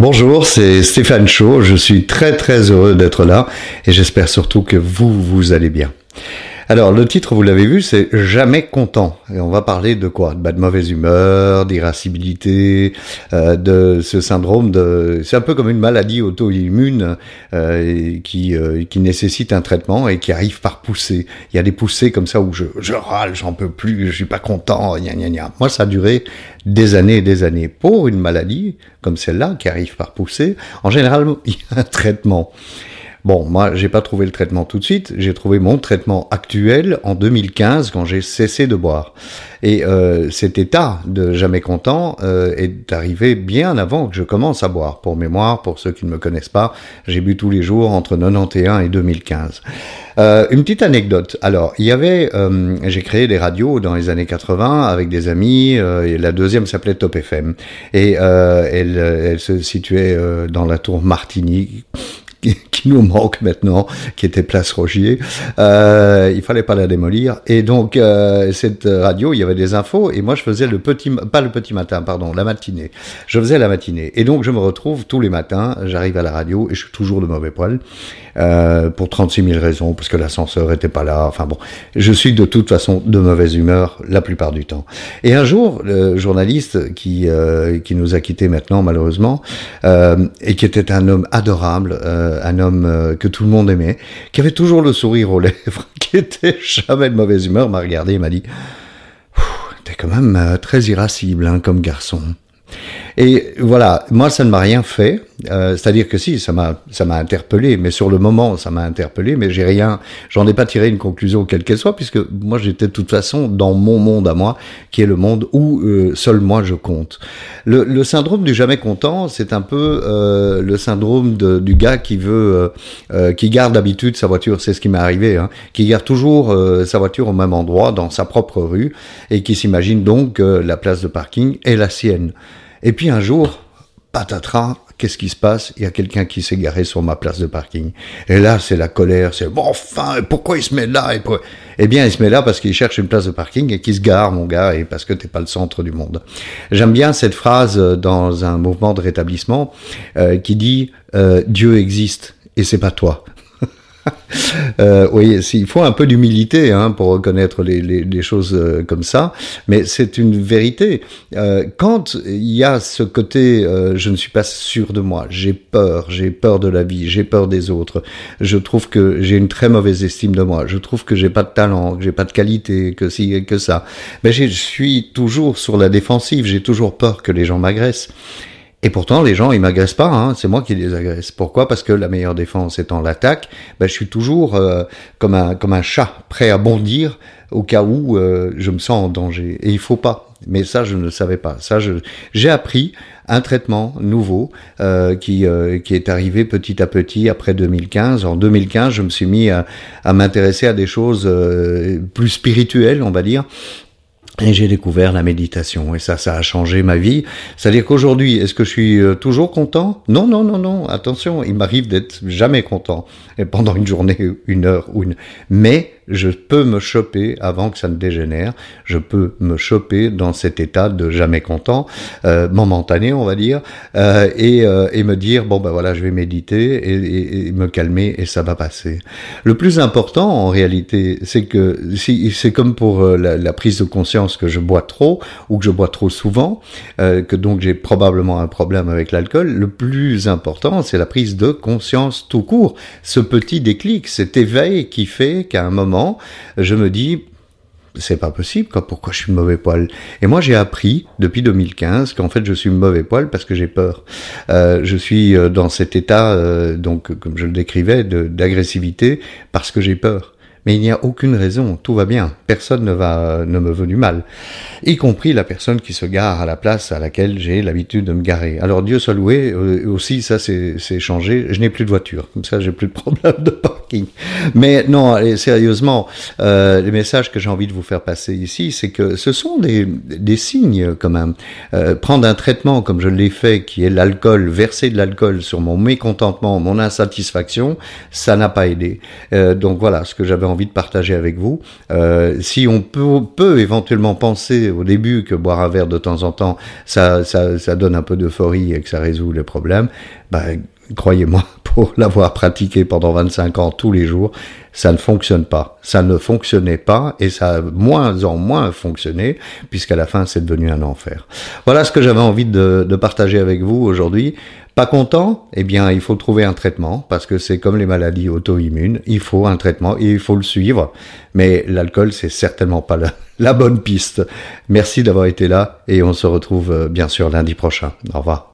Bonjour, c'est Stéphane Chaud. Je suis très très heureux d'être là et j'espère surtout que vous, vous allez bien. Alors, le titre, vous l'avez vu, c'est Jamais content. Et on va parler de quoi? De, de mauvaise humeur, d'irascibilité, euh, de ce syndrome de... C'est un peu comme une maladie auto-immune euh, qui, euh, qui nécessite un traitement et qui arrive par poussée. Il y a des poussées comme ça où je, je râle, j'en peux plus, je suis pas content, gna gna gna. Moi, ça a duré des années et des années. Pour une maladie comme celle-là, qui arrive par poussée, en général, il y a un traitement. Bon, moi, j'ai pas trouvé le traitement tout de suite. J'ai trouvé mon traitement actuel en 2015 quand j'ai cessé de boire. Et euh, cet état de jamais content euh, est arrivé bien avant que je commence à boire. Pour mémoire, pour ceux qui ne me connaissent pas, j'ai bu tous les jours entre 91 et 2015. Euh, une petite anecdote. Alors, il y avait, euh, j'ai créé des radios dans les années 80 avec des amis. Euh, et la deuxième s'appelait Top FM et elle, elle se situait dans la tour Martini qui nous manque maintenant, qui était Place Rogier. Euh, il fallait pas la démolir. Et donc euh, cette radio, il y avait des infos et moi je faisais le petit, pas le petit matin, pardon, la matinée. Je faisais la matinée. Et donc je me retrouve tous les matins, j'arrive à la radio et je suis toujours de mauvais poil euh, pour 36 000 raisons, parce que l'ascenseur était pas là. Enfin bon, je suis de toute façon de mauvaise humeur la plupart du temps. Et un jour, le journaliste qui euh, qui nous a quittés maintenant malheureusement euh, et qui était un homme adorable, euh, un homme euh, que tout le monde aimait, qui avait toujours le sourire aux lèvres, qui était jamais de mauvaise humeur, m'a regardé et m'a dit T'es quand même euh, très irascible hein, comme garçon. Et voilà, moi ça ne m'a rien fait. Euh, c'est-à-dire que si, ça m'a, ça m'a interpellé, mais sur le moment, ça m'a interpellé, mais j'ai rien, j'en ai pas tiré une conclusion quelle qu'elle soit, puisque moi j'étais de toute façon dans mon monde à moi, qui est le monde où euh, seul moi je compte. Le, syndrome du jamais content, c'est un peu euh, le syndrome du gars qui veut, qui garde d'habitude sa voiture, c'est ce qui m'est arrivé, hein, qui garde toujours sa voiture au même endroit, dans sa propre rue, et qui s'imagine donc que la place de parking est la sienne. Et puis un jour, patatras, qu'est-ce qui se passe? Il y a quelqu'un qui s'est garé sur ma place de parking. Et là, c'est la colère, c'est bon, enfin, pourquoi il se met là? Eh bien, il se met là parce qu'il cherche une place de parking et qu'il se gare, mon gars, et parce que t'es pas le centre du monde. J'aime bien cette phrase dans un mouvement de rétablissement euh, qui dit euh, Dieu existe et c'est pas toi euh, oui, il faut un peu d'humilité hein, pour reconnaître les, choses euh, comme ça, mais c'est une vérité. Euh, quand il y a ce côté, euh, je ne suis pas sûr de moi, j'ai peur, j'ai peur de la vie, j'ai peur des autres, je trouve que j'ai une très mauvaise estime de moi, je trouve que j'ai pas de talent, que j'ai pas de qualité, que si que ça, mais je suis toujours sur la défensive, j'ai toujours peur que les gens m'agressent. Et pourtant, les gens, ils m'agressent pas, hein, c'est moi qui les agresse. Pourquoi? Parce que la meilleure défense étant l'attaque, ben, je suis toujours euh, comme, un, comme un chat, prêt à bondir au cas où euh, je me sens en danger. Et il faut pas. Mais ça, je ne le savais pas. Ça, j'ai appris un traitement nouveau euh, qui, euh, qui est arrivé petit à petit après 2015. En 2015, je me suis mis à, à m'intéresser à des choses euh, plus spirituelles, on va dire, et j'ai découvert la méditation et ça, ça a changé ma vie. C'est-à-dire qu'aujourd'hui, est-ce que je suis euh, toujours content? Non, non, non, non. Attention, il m'arrive d'être jamais content et pendant une journée, une heure ou une. Mais je peux me choper avant que ça ne dégénère. Je peux me choper dans cet état de jamais content, euh, momentané, on va dire, euh, et, euh, et, me dire bon ben voilà, je vais méditer et, me calmer et ça va passer. Le plus important en réalité, c'est que si c'est comme pour la, la, prise de conscience que je bois trop ou que je bois trop souvent, que donc j'ai probablement un problème avec l'alcool. Le plus important, c'est la prise de conscience tout court, ce petit déclic, cet éveil qui fait qu'à un moment je me dis, c'est pas possible, quoi. Pourquoi je suis mauvais poil? Et moi, j'ai appris depuis 2015 qu'en fait, je suis mauvais poil parce que j'ai peur. Euh, je suis euh, dans cet état, euh, donc comme je le décrivais, d'agressivité parce que j'ai peur. Mais il n'y a aucune raison, tout va bien, personne ne va ne me veut du mal, y compris la personne qui se gare à la place à laquelle j'ai l'habitude de me garer. Alors Dieu soit loué, euh, aussi ça c'est changé, je n'ai plus de voiture, comme ça j'ai plus de problème de parking. Mais non, allez, sérieusement, euh, les messages que j'ai envie de vous faire passer ici, c'est que ce sont des, des signes quand même. Euh, prendre un traitement comme je l'ai fait, qui est l'alcool, verser de l'alcool sur mon mécontentement, mon insatisfaction, ça n'a pas aidé. Donc voilà ce que j'avais envie de partager avec vous. Euh, si on peut, peut, éventuellement penser au début que boire un verre de temps en temps, ça, ça, donne un peu d'euphorie et que ça résout les problèmes, bah, croyez-moi, pour l'avoir pratiqué pendant 25 ans tous les jours, ça ne fonctionne pas. Ça ne fonctionnait pas et ça a moins en moins fonctionné puisqu'à la fin c'est devenu un enfer. Voilà ce que j'avais envie de, partager avec vous aujourd'hui. Pas content Eh bien, il faut trouver un traitement parce que c'est comme les maladies auto-immunes. Il faut un traitement et il faut le suivre. Mais l'alcool, c'est certainement pas la, la bonne piste. Merci d'avoir été là et on se retrouve euh, bien sûr lundi prochain. Au revoir.